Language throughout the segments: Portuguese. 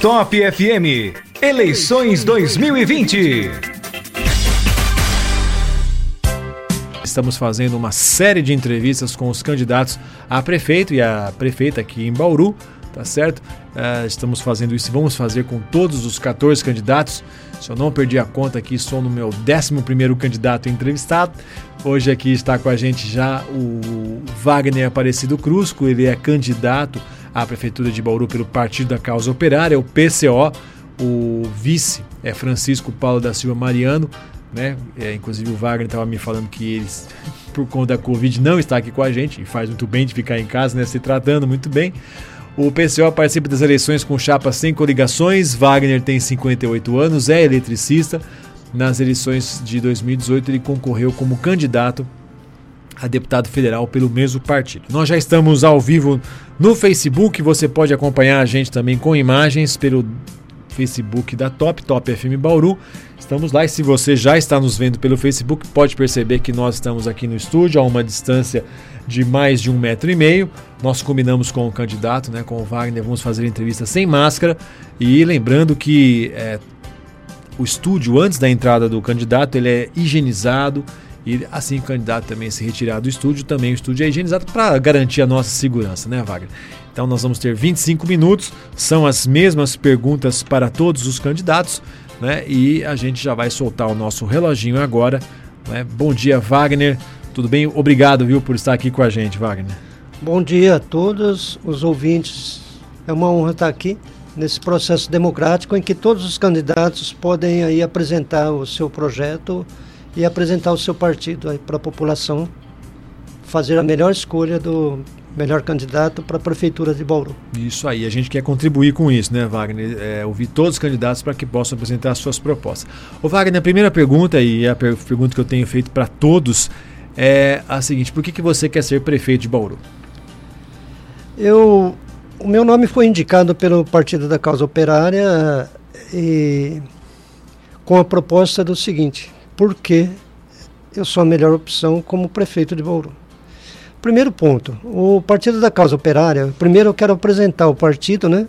Top FM, eleições 2020. Estamos fazendo uma série de entrevistas com os candidatos a prefeito e a prefeita aqui em Bauru, tá certo? Uh, estamos fazendo isso e vamos fazer com todos os 14 candidatos. Se eu não perdi a conta aqui, sou no meu 11 candidato entrevistado. Hoje aqui está com a gente já o Wagner Aparecido Cruzco, ele é candidato à Prefeitura de Bauru pelo Partido da Causa Operária, o PCO. O vice é Francisco Paulo da Silva Mariano, né? É, inclusive o Wagner estava me falando que eles, por conta da Covid, não está aqui com a gente e faz muito bem de ficar em casa, né? Se tratando muito bem. O PCO participa das eleições com chapa sem coligações. Wagner tem 58 anos, é eletricista. Nas eleições de 2018, ele concorreu como candidato a deputado federal pelo mesmo partido. Nós já estamos ao vivo no Facebook, você pode acompanhar a gente também com imagens pelo Facebook da Top, Top FM Bauru. Estamos lá e se você já está nos vendo pelo Facebook, pode perceber que nós estamos aqui no estúdio a uma distância de mais de um metro e meio. Nós combinamos com o candidato, né, com o Wagner, vamos fazer entrevista sem máscara. E lembrando que é, o estúdio, antes da entrada do candidato, ele é higienizado. E assim o candidato também se retirar do estúdio, também o estúdio é higienizado para garantir a nossa segurança, né, Wagner? Então nós vamos ter 25 minutos, são as mesmas perguntas para todos os candidatos, né? E a gente já vai soltar o nosso reloginho agora. Né? Bom dia, Wagner. Tudo bem? Obrigado, viu, por estar aqui com a gente, Wagner. Bom dia a todos os ouvintes. É uma honra estar aqui nesse processo democrático em que todos os candidatos podem aí apresentar o seu projeto e apresentar o seu partido para a população fazer a melhor escolha do melhor candidato para a prefeitura de Bauru. Isso aí, a gente quer contribuir com isso, né, Wagner? É, ouvir todos os candidatos para que possam apresentar as suas propostas. Ô, Wagner, a primeira pergunta, e a pergunta que eu tenho feito para todos, é a seguinte: por que, que você quer ser prefeito de Bauru? Eu, o meu nome foi indicado pelo Partido da Causa Operária e com a proposta do seguinte: por que eu sou a melhor opção como prefeito de Bauru? Primeiro ponto, o Partido da Causa Operária, primeiro eu quero apresentar o partido, né?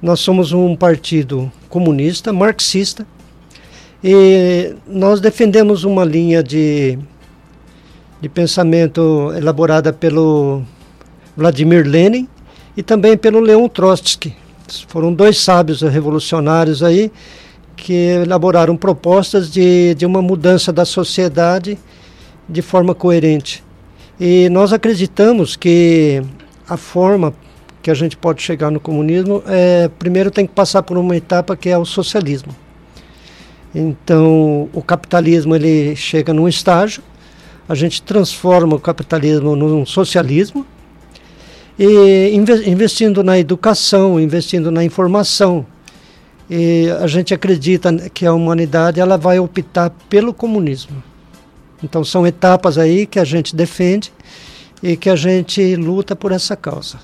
Nós somos um partido comunista, marxista, e nós defendemos uma linha de de pensamento elaborada pelo Vladimir Lenin e também pelo Leon Trotsky. Foram dois sábios revolucionários aí que elaboraram propostas de, de uma mudança da sociedade de forma coerente. E nós acreditamos que a forma que a gente pode chegar no comunismo é primeiro tem que passar por uma etapa que é o socialismo. Então, o capitalismo ele chega num estágio a gente transforma o capitalismo num socialismo e investindo na educação, investindo na informação. E a gente acredita que a humanidade ela vai optar pelo comunismo. Então são etapas aí que a gente defende e que a gente luta por essa causa.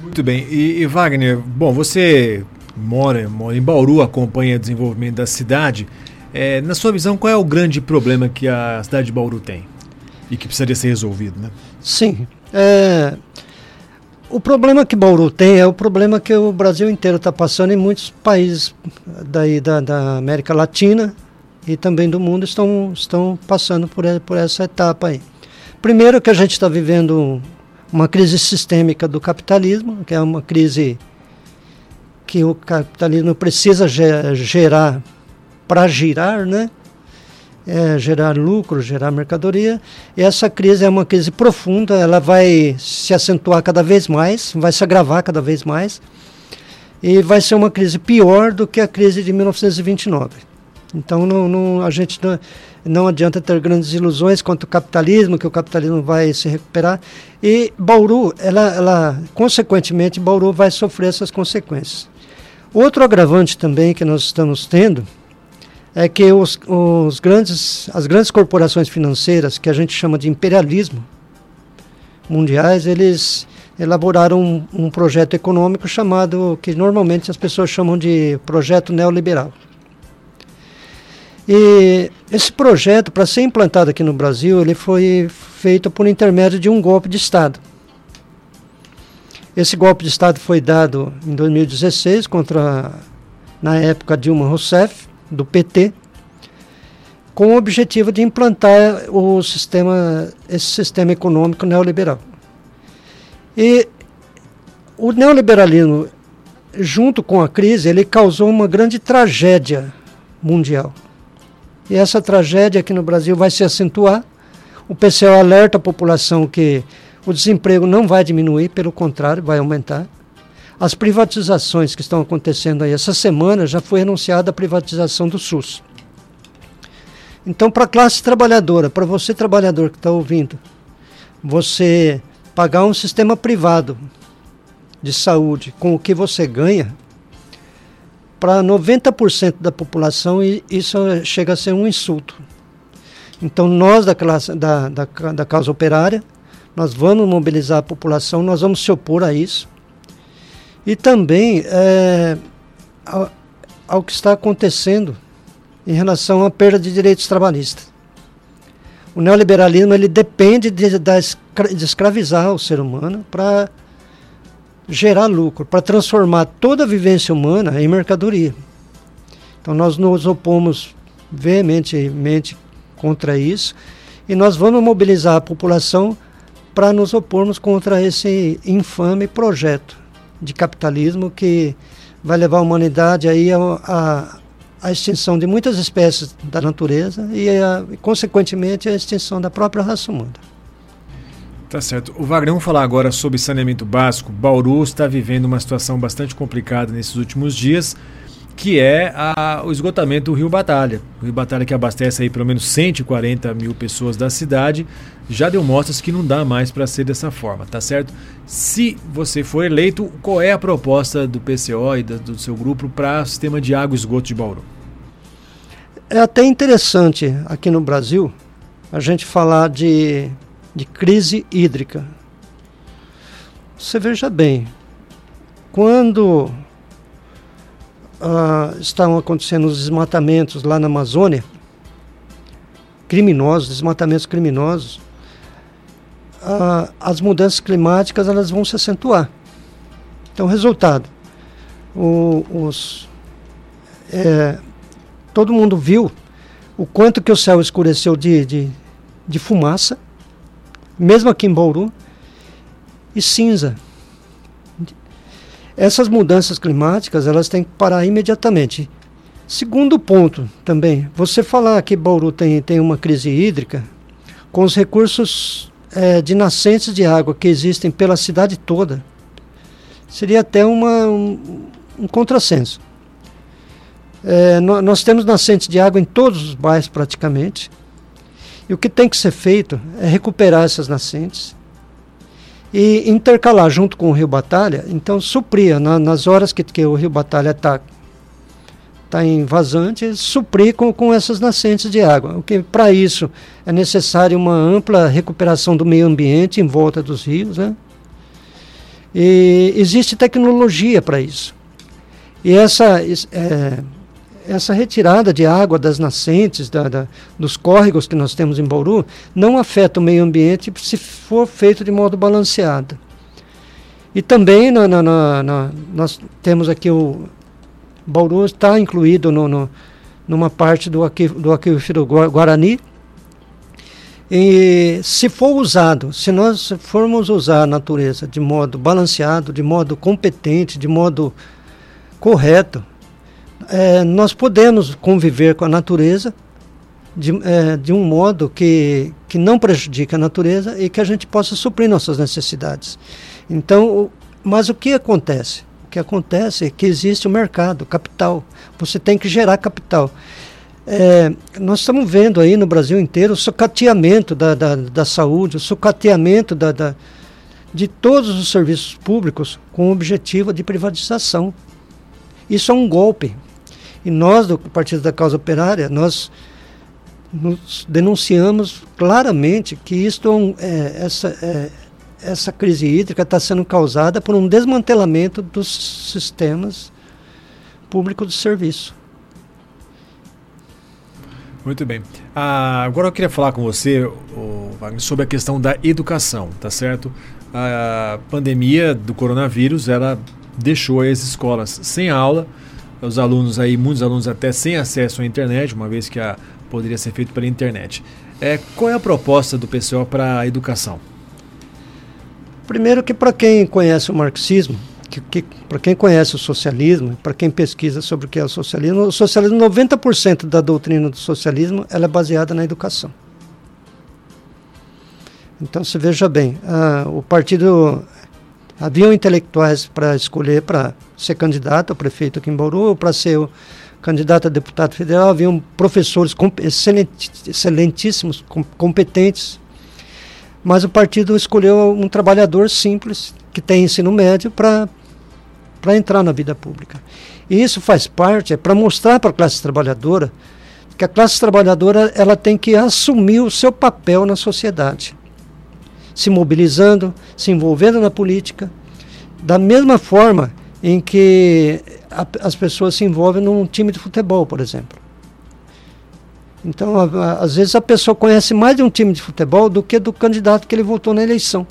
Muito bem. E, e Wagner, bom, você mora, mora em Bauru, acompanha o desenvolvimento da cidade. É, na sua visão, qual é o grande problema que a cidade de Bauru tem e que precisaria ser resolvido, né? Sim. É, o problema que Bauru tem é o problema que o Brasil inteiro está passando e muitos países daí da, da, América Latina e também do mundo estão, estão passando por, por essa etapa aí. Primeiro que a gente está vivendo uma crise sistêmica do capitalismo, que é uma crise que o capitalismo precisa gerar para girar, né? É, gerar lucro, gerar mercadoria. E essa crise é uma crise profunda, ela vai se acentuar cada vez mais, vai se agravar cada vez mais. E vai ser uma crise pior do que a crise de 1929. Então não, não, a gente não, não adianta ter grandes ilusões quanto ao capitalismo, que o capitalismo vai se recuperar. E Bauru, ela, ela, consequentemente, Bauru vai sofrer essas consequências. Outro agravante também que nós estamos tendo é que os, os grandes, as grandes corporações financeiras, que a gente chama de imperialismo mundiais, eles elaboraram um, um projeto econômico chamado, que normalmente as pessoas chamam de projeto neoliberal. E esse projeto, para ser implantado aqui no Brasil, ele foi feito por intermédio de um golpe de Estado. Esse golpe de Estado foi dado em 2016 contra, na época, Dilma Rousseff, do PT, com o objetivo de implantar o sistema, esse sistema econômico neoliberal. E o neoliberalismo, junto com a crise, ele causou uma grande tragédia mundial. E essa tragédia aqui no Brasil vai se acentuar. O PCO alerta a população que o desemprego não vai diminuir, pelo contrário, vai aumentar. As privatizações que estão acontecendo aí, essa semana já foi anunciada a privatização do SUS. Então, para a classe trabalhadora, para você trabalhador que está ouvindo, você pagar um sistema privado de saúde com o que você ganha, para 90% da população isso chega a ser um insulto. Então, nós da, classe, da, da, da causa operária, nós vamos mobilizar a população, nós vamos se opor a isso. E também é, ao, ao que está acontecendo em relação à perda de direitos trabalhistas. O neoliberalismo ele depende de, de escravizar o ser humano para gerar lucro, para transformar toda a vivência humana em mercadoria. Então nós nos opomos veementemente contra isso e nós vamos mobilizar a população para nos opormos contra esse infame projeto de capitalismo que vai levar a humanidade aí a, a, a extinção de muitas espécies da natureza e, a, consequentemente, a extinção da própria raça humana. Tá certo. O Wagner, vamos falar agora sobre saneamento básico. Bauru está vivendo uma situação bastante complicada nesses últimos dias que é a, o esgotamento do Rio Batalha. O Rio Batalha que abastece aí pelo menos 140 mil pessoas da cidade, já deu mostras que não dá mais para ser dessa forma, tá certo? Se você for eleito, qual é a proposta do PCO e do, seu grupo para o sistema de água e esgoto de Bauru? É até interessante aqui no Brasil a gente falar de, de crise hídrica. Você veja bem, quando uh, estão acontecendo os desmatamentos lá na Amazônia, criminosos, desmatamentos criminosos, uh, as mudanças climáticas elas vão se acentuar. Então, resultado, o, os, é, todo mundo viu o quanto que o céu escureceu de, de, de fumaça, mesmo aqui em Bauru, e cinza. Essas mudanças climáticas elas têm que parar imediatamente. Segundo ponto também, você falar que Bauru tem, tem uma crise hídrica, com os recursos é, de nascentes de água que existem pela cidade toda, seria até uma, um, um contrassenso. É, nós temos nascentes de água em todos os bairros praticamente, e o que tem que ser feito é recuperar essas nascentes e intercalar junto com o Rio Batalha, então supria na, nas horas que, que o Rio Batalha está tá em vazante, suprir com, com essas nascentes de água. O que para isso é necessário uma ampla recuperação do meio ambiente em volta dos rios, né? E existe tecnologia para isso. E essa é, essa retirada de água das nascentes, da, da, dos córregos que nós temos em Bauru, não afeta o meio ambiente se for feito de modo balanceado. E também na, na, na, nós temos aqui o Bauru está incluído no, no, numa parte do, do aquífero Guarani. E se for usado, se nós formos usar a natureza de modo balanceado, de modo competente, de modo correto, é, nós podemos conviver com a natureza de, é, de, um modo que, que não prejudique a natureza e que a gente possa suprir nossas necessidades. Então, mas o que acontece? Que acontece é que existe o um mercado, capital. Você tem que gerar capital. É, nós estamos vendo aí no Brasil inteiro o sucateamento da, da, da saúde, o sucateamento da, da, de todos os serviços públicos com o objetivo de privatização. Isso é um golpe. E nós, do Partido da Causa Operária, nós nos denunciamos claramente que isto é, é essa, é, essa crise hídrica está sendo causada por um desmantelamento dos sistemas públicos de serviço. Muito bem. Ah, agora eu queria falar com você, Wagner, sobre a questão da educação, tá certo? a pandemia do coronavírus ela deixou as escolas sem aula, os alunos aí, muitos alunos até sem acesso à internet, uma vez que a, poderia ser feito pela internet. É, qual é a proposta do pessoal para a educação? Primeiro que para quem conhece o marxismo, que, que para quem conhece o socialismo, para quem pesquisa sobre o que é o socialismo, o socialismo, 90% da doutrina do socialismo ela é baseada na educação. Então se veja bem, o partido haviam intelectuais para escolher para ser candidato a prefeito aqui em Bauru para ser o candidato a deputado federal, haviam professores excelentíssimos, competentes, mas o partido escolheu um trabalhador simples, que tem ensino médio, para entrar na vida pública. E isso faz parte, é para mostrar para a classe trabalhadora que a classe trabalhadora ela tem que assumir o seu papel na sociedade, se mobilizando, se envolvendo na política, da mesma forma em que a, as pessoas se envolvem num time de futebol, por exemplo. Então, a, a, às vezes a pessoa conhece mais de um time de futebol do que do candidato que ele votou na eleição.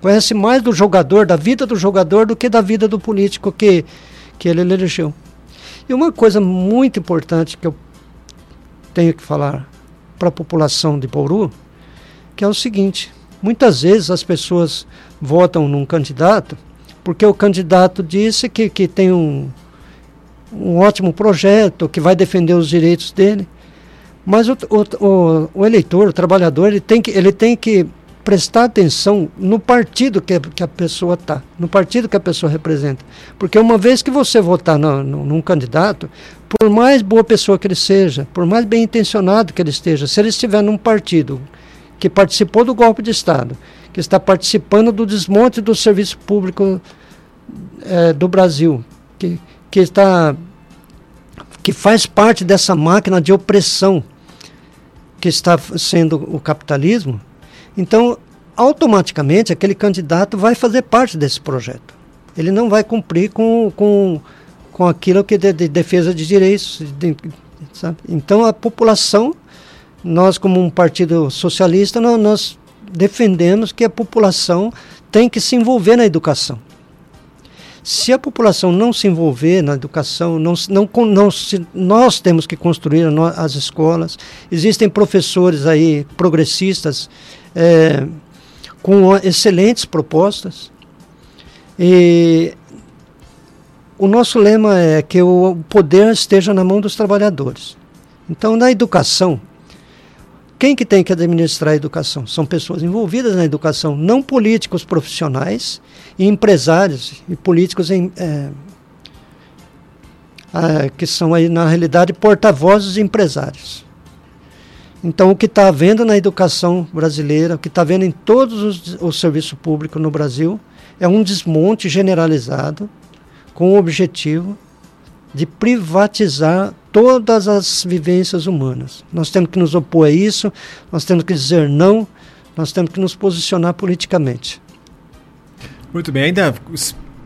Conhece mais do jogador, da vida do jogador, do que da vida do político que, que ele elegeu. E uma coisa muito importante que eu tenho que falar para a população de Bauru, que é o seguinte: muitas vezes as pessoas votam num candidato porque o candidato disse que, que tem um, um ótimo projeto, que vai defender os direitos dele. Mas o, o, o, eleitor, o trabalhador, ele tem que, ele tem que prestar atenção no partido que, que a pessoa está, no partido que a pessoa representa. Porque uma vez que você votar no, no, num candidato, por mais boa pessoa que ele seja, por mais bem intencionado que ele esteja, se ele estiver num partido que participou do golpe de Estado, que está participando do desmonte do serviço público é, do Brasil, que, que está que faz parte dessa máquina de opressão que está sendo o capitalismo, então automaticamente aquele candidato vai fazer parte desse projeto. Ele não vai cumprir com, com, com aquilo que é de, de defesa de direitos. De, então a população, nós como um partido socialista, nós, nós defendemos que a população tem que se envolver na educação. Se a população não se envolver na educação, não, não, não se, nós temos que construir as escolas. Existem professores aí progressistas é, com excelentes propostas. E o nosso lema é que o poder esteja na mão dos trabalhadores. Então, na educação, quem que tem que administrar a educação? São pessoas envolvidas na educação, não políticos profissionais e empresários e políticos em, é, é, que são aí na realidade porta-vozes empresários. Então o que está havendo na educação brasileira, o que está havendo em todos os, serviço público no Brasil, é um desmonte generalizado com o objetivo de privatizar todas as vivências humanas. Nós temos que nos opor a isso, nós temos que dizer não, nós temos que nos posicionar politicamente. Muito bem, ainda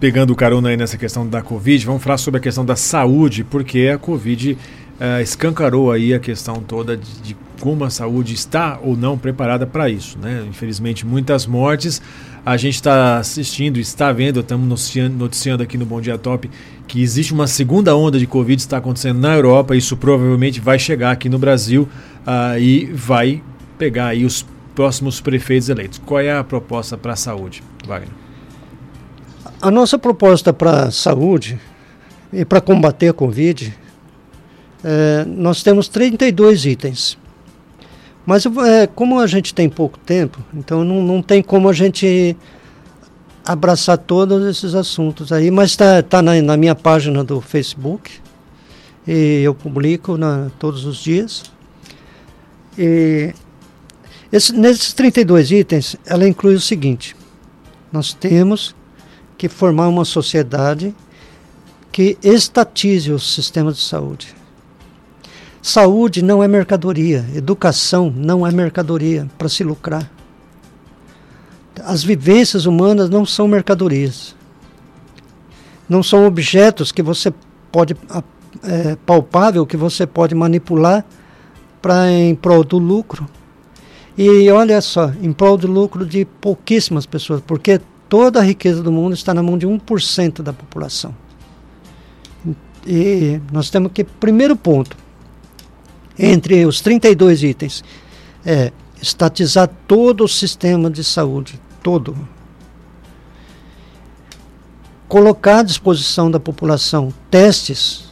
pegando o carona aí nessa questão da Covid, vamos falar sobre a questão da saúde, porque a Covid uh, escancarou aí a questão toda de, de, como a saúde está ou não preparada para isso. Né? Infelizmente, muitas mortes. A gente está assistindo, está vendo, estamos noticiando, noticiando aqui no Bom Dia Top que existe uma segunda onda de Covid está acontecendo na Europa. Isso provavelmente vai chegar aqui no Brasil uh, e vai pegar aí os próximos prefeitos eleitos. Qual é a proposta para a saúde, Wagner? A nossa proposta para a saúde e para combater a Covid, é, nós temos 32 itens. Mas é, como a gente tem pouco tempo, então não, não tem como a gente abraçar todos esses assuntos aí, mas está tá na, na, minha página do Facebook e eu publico na, todos os dias. E esse, nesses 32 itens, ela inclui o seguinte: nós temos que formar uma sociedade que estatize o sistema de saúde. Saúde não é mercadoria, educação não é mercadoria para se lucrar as vivências humanas não são mercadorias. Não são objetos que você pode é, palpável que você pode manipular para em prol do lucro. E olha só, em prol do lucro de pouquíssimas pessoas, porque toda a riqueza do mundo está na mão de 1% da população. E nós temos que, primeiro ponto, entre os 32 itens, é estatizar todo o sistema de saúde, todo. Colocar à disposição da população testes,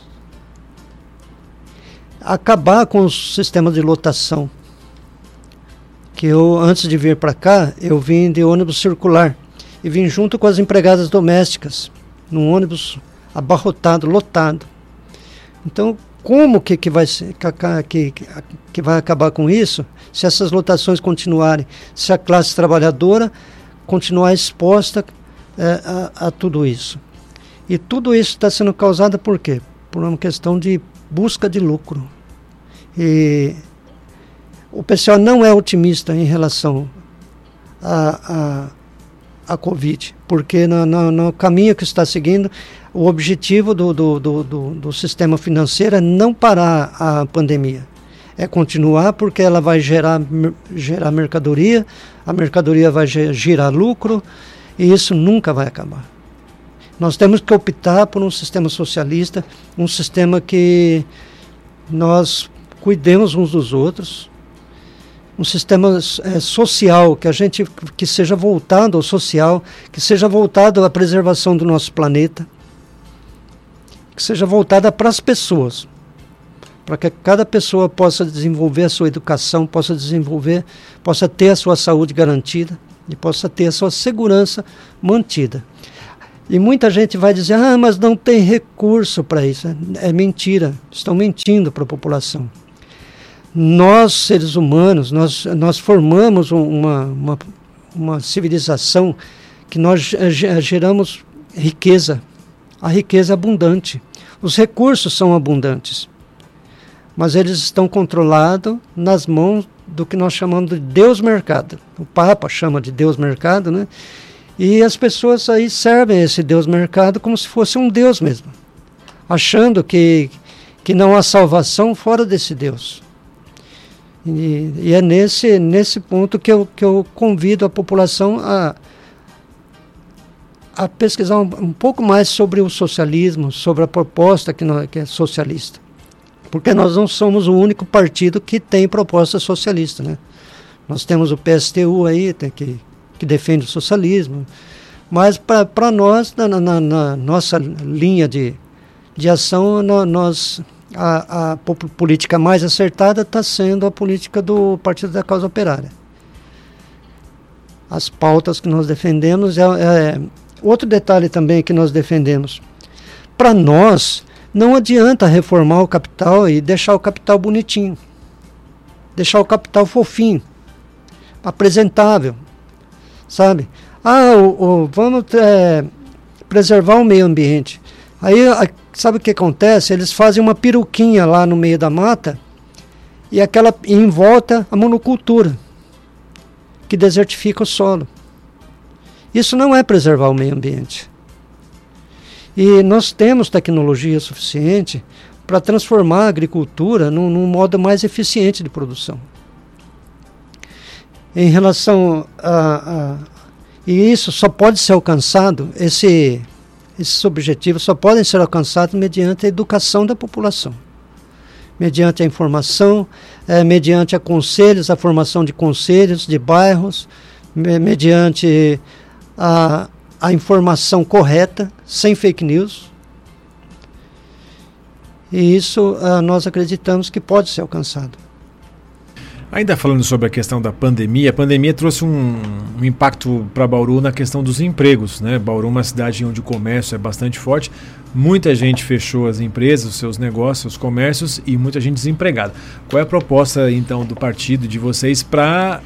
acabar com os sistemas de lotação. Que eu, antes de vir para cá, eu vim de ônibus circular e vim junto com as empregadas domésticas, num ônibus abarrotado, lotado. Então, como que, que, vai, que, que vai acabar com isso se essas lotações continuarem, se a classe trabalhadora continuar exposta é, a, a, tudo isso? E tudo isso está sendo causado por quê? Por uma questão de busca de lucro. E o pessoal não é otimista em relação a, a, a Covid, porque no, no, no caminho que está seguindo, o objetivo do, do, do, do, do sistema financeiro é não parar a pandemia. É continuar porque ela vai gerar, gerar mercadoria, a mercadoria vai gerar lucro e isso nunca vai acabar. Nós temos que optar por um sistema socialista, um sistema que nós cuidemos uns dos outros, um sistema é, social que a gente que seja voltado ao social, que seja voltado à preservação do nosso planeta que seja voltada para as pessoas, para que cada pessoa possa desenvolver a sua educação, possa desenvolver, possa ter a sua saúde garantida e possa ter a sua segurança mantida. E muita gente vai dizer: ah, mas não tem recurso para isso. É mentira, estão mentindo para a população. Nós, seres humanos, nós, nós formamos uma, uma, uma civilização que nós geramos riqueza, a riqueza abundante. Os recursos são abundantes, mas eles estão controlados nas mãos do que nós chamamos de Deus mercado. O Papa chama de Deus mercado, né? E as pessoas aí servem esse Deus mercado como se fosse um Deus mesmo, achando que, que não há salvação fora desse Deus. E, e é nesse, nesse ponto que eu, que eu convido a população a, a pesquisar um, um, pouco mais sobre o socialismo, sobre a proposta que, nós, que é socialista. Porque nós não somos o único partido que tem proposta socialista. Né? Nós temos o PSTU aí, que, que defende o socialismo. Mas para nós, na, na, na, nossa linha de, de ação, nós, a, a política mais acertada está sendo a política do Partido da Causa Operária. As pautas que nós defendemos é, é Outro detalhe também que nós defendemos. Para nós, não adianta reformar o capital e deixar o capital bonitinho. Deixar o capital fofinho, apresentável, sabe? Ah, o, o vamos é, preservar o meio ambiente. Aí, sabe o que acontece? Eles fazem uma peruquinha lá no meio da mata e aquela em volta a monocultura, que desertifica o solo. Isso não é preservar o meio ambiente. E nós temos tecnologia suficiente para transformar a agricultura num, num, modo mais eficiente de produção. Em relação a, a, e isso só pode ser alcançado, esse, esses objetivos só podem ser alcançados mediante a educação da população, mediante a informação, é, mediante a conselhos, a formação de conselhos, de bairros, me, mediante a, a informação correta, sem fake news. E isso uh, nós acreditamos que pode ser alcançado. Ainda falando sobre a questão da pandemia, a pandemia trouxe um, um impacto para Bauru na questão dos empregos. Né? Bauru é uma cidade onde o comércio é bastante forte, muita gente fechou as empresas, os seus negócios, os comércios e muita gente desempregada. Qual é a proposta então do partido de vocês para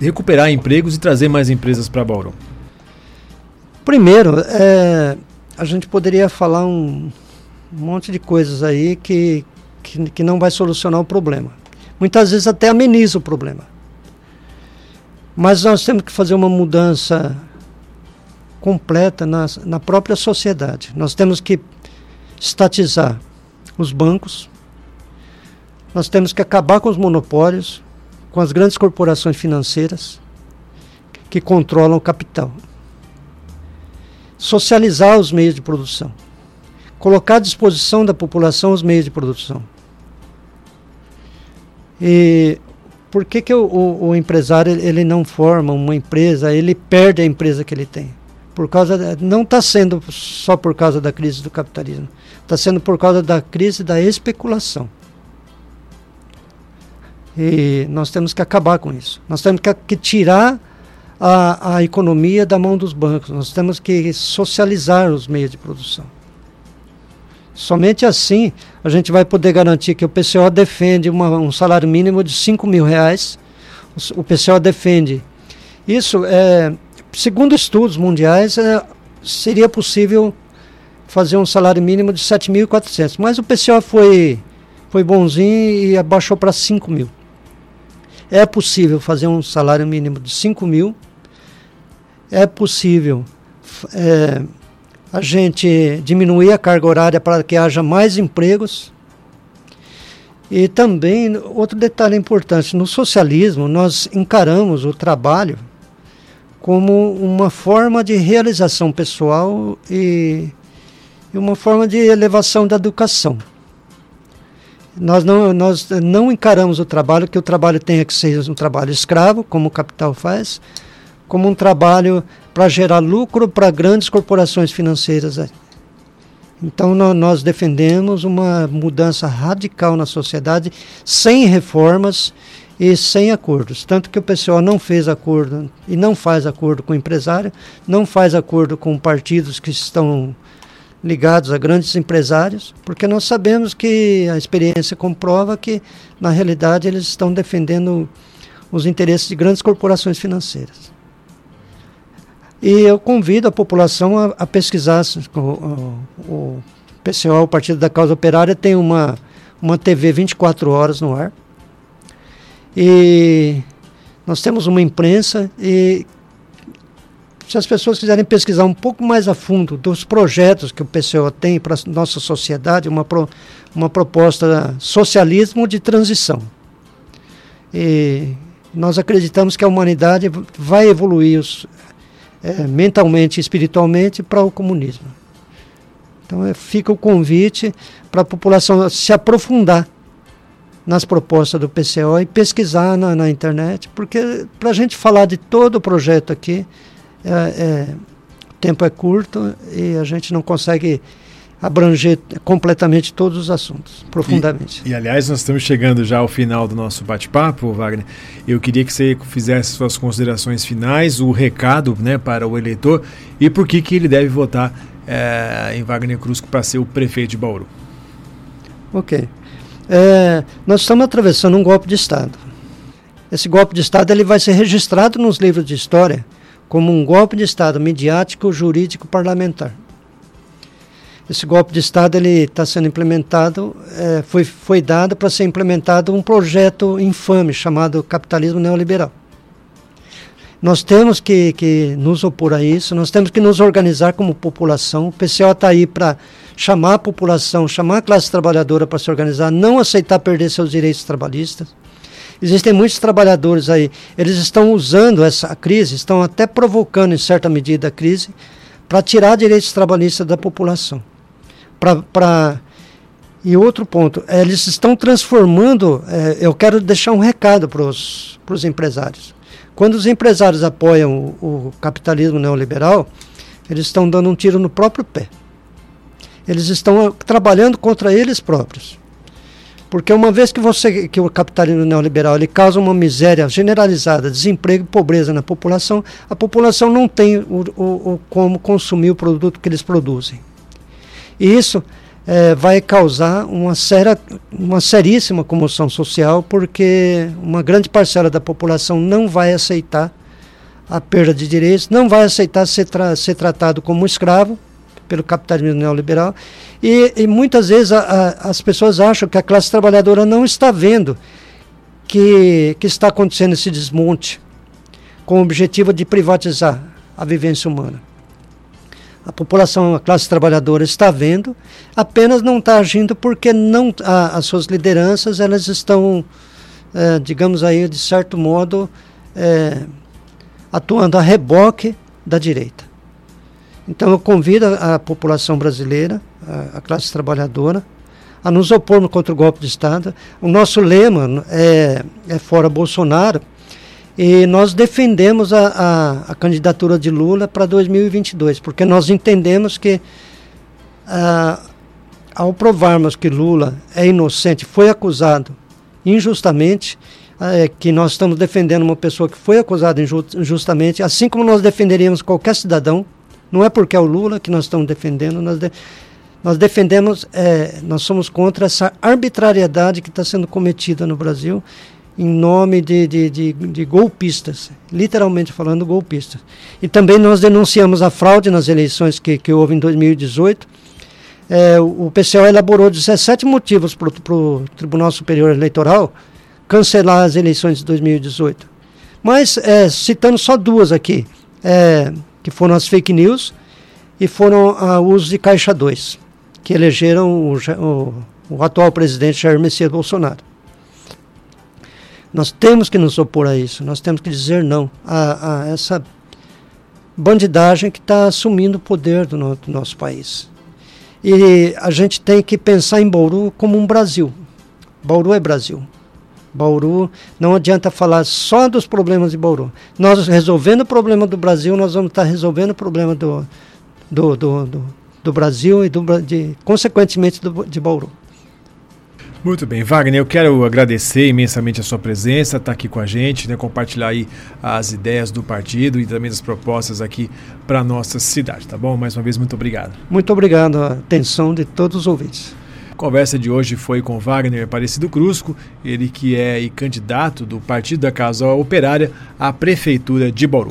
recuperar empregos e trazer mais empresas para Bauru? Primeiro, é, a gente poderia falar um, um monte de coisas aí que, que, que, não vai solucionar o problema. Muitas vezes até ameniza o problema. Mas nós temos que fazer uma mudança completa na, na própria sociedade. Nós temos que estatizar os bancos, nós temos que acabar com os monopólios, com as grandes corporações financeiras que controlam o capital. Socializar os meios de produção. Colocar à disposição da população os meios de produção. E por que, que o, o, o empresário ele não forma uma empresa, ele perde a empresa que ele tem? Por causa não está sendo só por causa da crise do capitalismo, está sendo por causa da crise da especulação. E nós temos que acabar com isso. Nós temos que, que tirar a, a economia da mão dos bancos. Nós temos que socializar os meios de produção. Somente assim a gente vai poder garantir que o PCO defende uma, um salário mínimo de 5 mil reais. O, PCO defende. Isso é segundo estudos mundiais, é, seria possível fazer um salário mínimo de 7.400. Mas o PCO foi, foi bonzinho e abaixou para 5 mil. É possível fazer um salário mínimo de 5 mil. É possível é, a gente diminuir a carga horária para que haja mais empregos. E também, outro detalhe importante: no socialismo, nós encaramos o trabalho como uma forma de realização pessoal e, uma forma de elevação da educação. Nós não, nós não encaramos o trabalho que o trabalho tenha que ser um trabalho escravo, como o capital faz, como um trabalho para gerar lucro para grandes corporações financeiras. Então nós defendemos uma mudança radical na sociedade, sem reformas e sem acordos. Tanto que o PCO não fez acordo e não faz acordo com o empresário, não faz acordo com partidos que estão ligados a grandes empresários, porque nós sabemos que a experiência comprova que, na realidade, eles estão defendendo os interesses de grandes corporações financeiras. E eu convido a população a, a pesquisar. O, o, PCO, o Partido da Causa Operária, tem uma, uma TV 24 horas no ar e nós temos uma imprensa e se as pessoas quiserem pesquisar um pouco mais a fundo dos projetos que o PCO tem para a nossa sociedade, uma, pro, uma proposta socialismo de transição. E nós acreditamos que a humanidade vai evoluir os, é, mentalmente e espiritualmente para o comunismo. Então é, fica o convite para a população se aprofundar nas propostas do PCO e pesquisar na, na internet, porque para a gente falar de todo o projeto aqui, é, é, o tempo é curto e a gente não consegue abranger completamente todos os assuntos, profundamente. E, e, aliás, nós estamos chegando já ao final do nosso bate-papo, Wagner. Eu queria que você fizesse suas considerações finais, o recado né, para o eleitor e por que, que ele deve votar é, em Wagner Cruz para ser o prefeito de Bauru. Ok. É, nós estamos atravessando um golpe de Estado. Esse golpe de Estado ele vai ser registrado nos livros de história como um golpe de Estado midiático, jurídico, parlamentar. Esse golpe de Estado ele está sendo implementado, é, foi, foi dado para ser implementado um projeto infame chamado capitalismo neoliberal. Nós temos que, que nos opor a isso, nós temos que nos organizar como população. O PCO está aí para chamar a população, chamar a classe trabalhadora para se organizar, não aceitar perder seus direitos trabalhistas. Existem muitos trabalhadores aí, eles estão usando essa crise, estão até provocando em certa medida a crise, para tirar direitos trabalhistas da população. Pra... E outro ponto, eles estão transformando. É, eu quero deixar um recado para os empresários. Quando os empresários apoiam o, o capitalismo neoliberal, eles estão dando um tiro no próprio pé. Eles estão trabalhando contra eles próprios. Porque uma vez que você que o capitalismo neoliberal ele causa uma miséria generalizada, desemprego e pobreza na população, a população não tem o, o, o como consumir o produto que eles produzem. E isso é, vai causar uma, séria, uma seríssima comoção social, porque uma grande parcela da população não vai aceitar a perda de direitos, não vai aceitar ser, tra ser tratado como escravo pelo capitalismo neoliberal, e, e muitas vezes a, a, as pessoas acham que a classe trabalhadora não está vendo que, que está acontecendo esse desmonte com o objetivo de privatizar a vivência humana a população, a classe trabalhadora está vendo, apenas não está agindo porque não a, as suas lideranças elas estão é, digamos aí, de certo modo, é, atuando a reboque da direita. Então eu convido a, a população brasileira, a, a, classe trabalhadora, a nos opormos contra o golpe de Estado. O nosso lema é, é fora Bolsonaro e nós defendemos a, a, a candidatura de Lula para 2022, porque nós entendemos que ao provarmos que Lula é inocente, foi acusado injustamente, é, que nós estamos defendendo uma pessoa que foi acusada injustamente, assim como nós defenderíamos qualquer cidadão, não é porque é o Lula que nós estamos defendendo, nós, de, nós defendemos, é, nós somos contra essa arbitrariedade que está sendo cometida no Brasil em nome de, de, de, de, golpistas, literalmente falando golpistas. E também nós denunciamos a fraude nas eleições que, que houve em 2018. É, o PCO elaborou 17 motivos para o Tribunal Superior Eleitoral cancelar as eleições de 2018. Mas, é, citando só duas aqui, é, que foram as fake news e foram o uso de Caixa 2, que elegeram o, o, o atual presidente Jair Messias Bolsonaro. Nós temos que nos opor a isso, nós temos que dizer não a, a essa bandidagem que está assumindo o poder do, no, do nosso país. E a gente tem que pensar em Bauru como um Brasil. Bauru é Brasil. Bauru, não adianta falar só dos problemas de Bauru. Nós resolvendo o problema do Brasil, nós vamos estar resolvendo o problema do, do, do, do, do Brasil e, do, de, consequentemente, do, de Bauru. Muito bem, Wagner, eu quero agradecer imensamente a sua presença, estar tá aqui com a gente, né, compartilhar aí as ideias do partido e também as propostas aqui para a nossa cidade, tá bom? Mais uma vez, muito obrigado. Muito obrigado a atenção de todos os ouvintes. A conversa de hoje foi com Wagner Aparecido Crusco, ele que é candidato do Partido da Casa Operária à Prefeitura de Bauru.